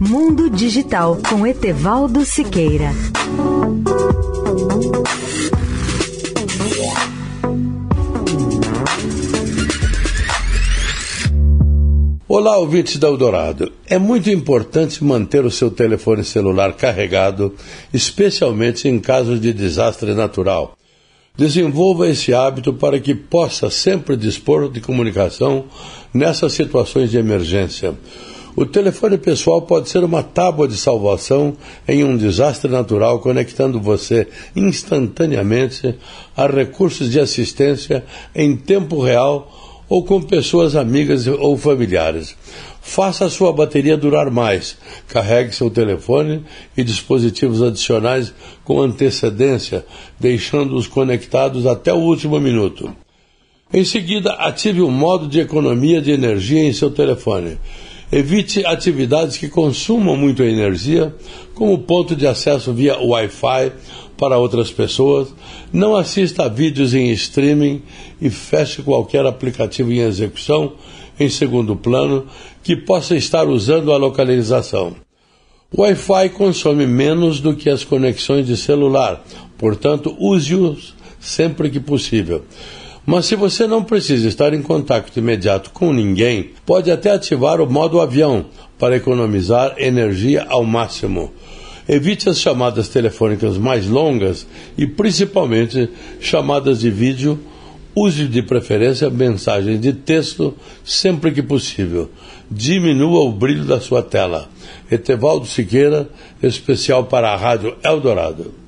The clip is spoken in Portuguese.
Mundo Digital com Etevaldo Siqueira. Olá, ouvintes da Eldorado. É muito importante manter o seu telefone celular carregado, especialmente em casos de desastre natural. Desenvolva esse hábito para que possa sempre dispor de comunicação nessas situações de emergência. O telefone pessoal pode ser uma tábua de salvação em um desastre natural, conectando você instantaneamente a recursos de assistência em tempo real ou com pessoas amigas ou familiares. Faça a sua bateria durar mais. Carregue seu telefone e dispositivos adicionais com antecedência, deixando-os conectados até o último minuto. Em seguida, ative o modo de economia de energia em seu telefone. Evite atividades que consumam muito energia, como ponto de acesso via Wi-Fi para outras pessoas. Não assista a vídeos em streaming e feche qualquer aplicativo em execução em segundo plano que possa estar usando a localização. Wi-Fi consome menos do que as conexões de celular, portanto, use-os sempre que possível. Mas se você não precisa estar em contato imediato com ninguém, pode até ativar o modo avião para economizar energia ao máximo. Evite as chamadas telefônicas mais longas e principalmente chamadas de vídeo. Use de preferência mensagens de texto sempre que possível. Diminua o brilho da sua tela. Etevaldo Siqueira, especial para a Rádio Eldorado.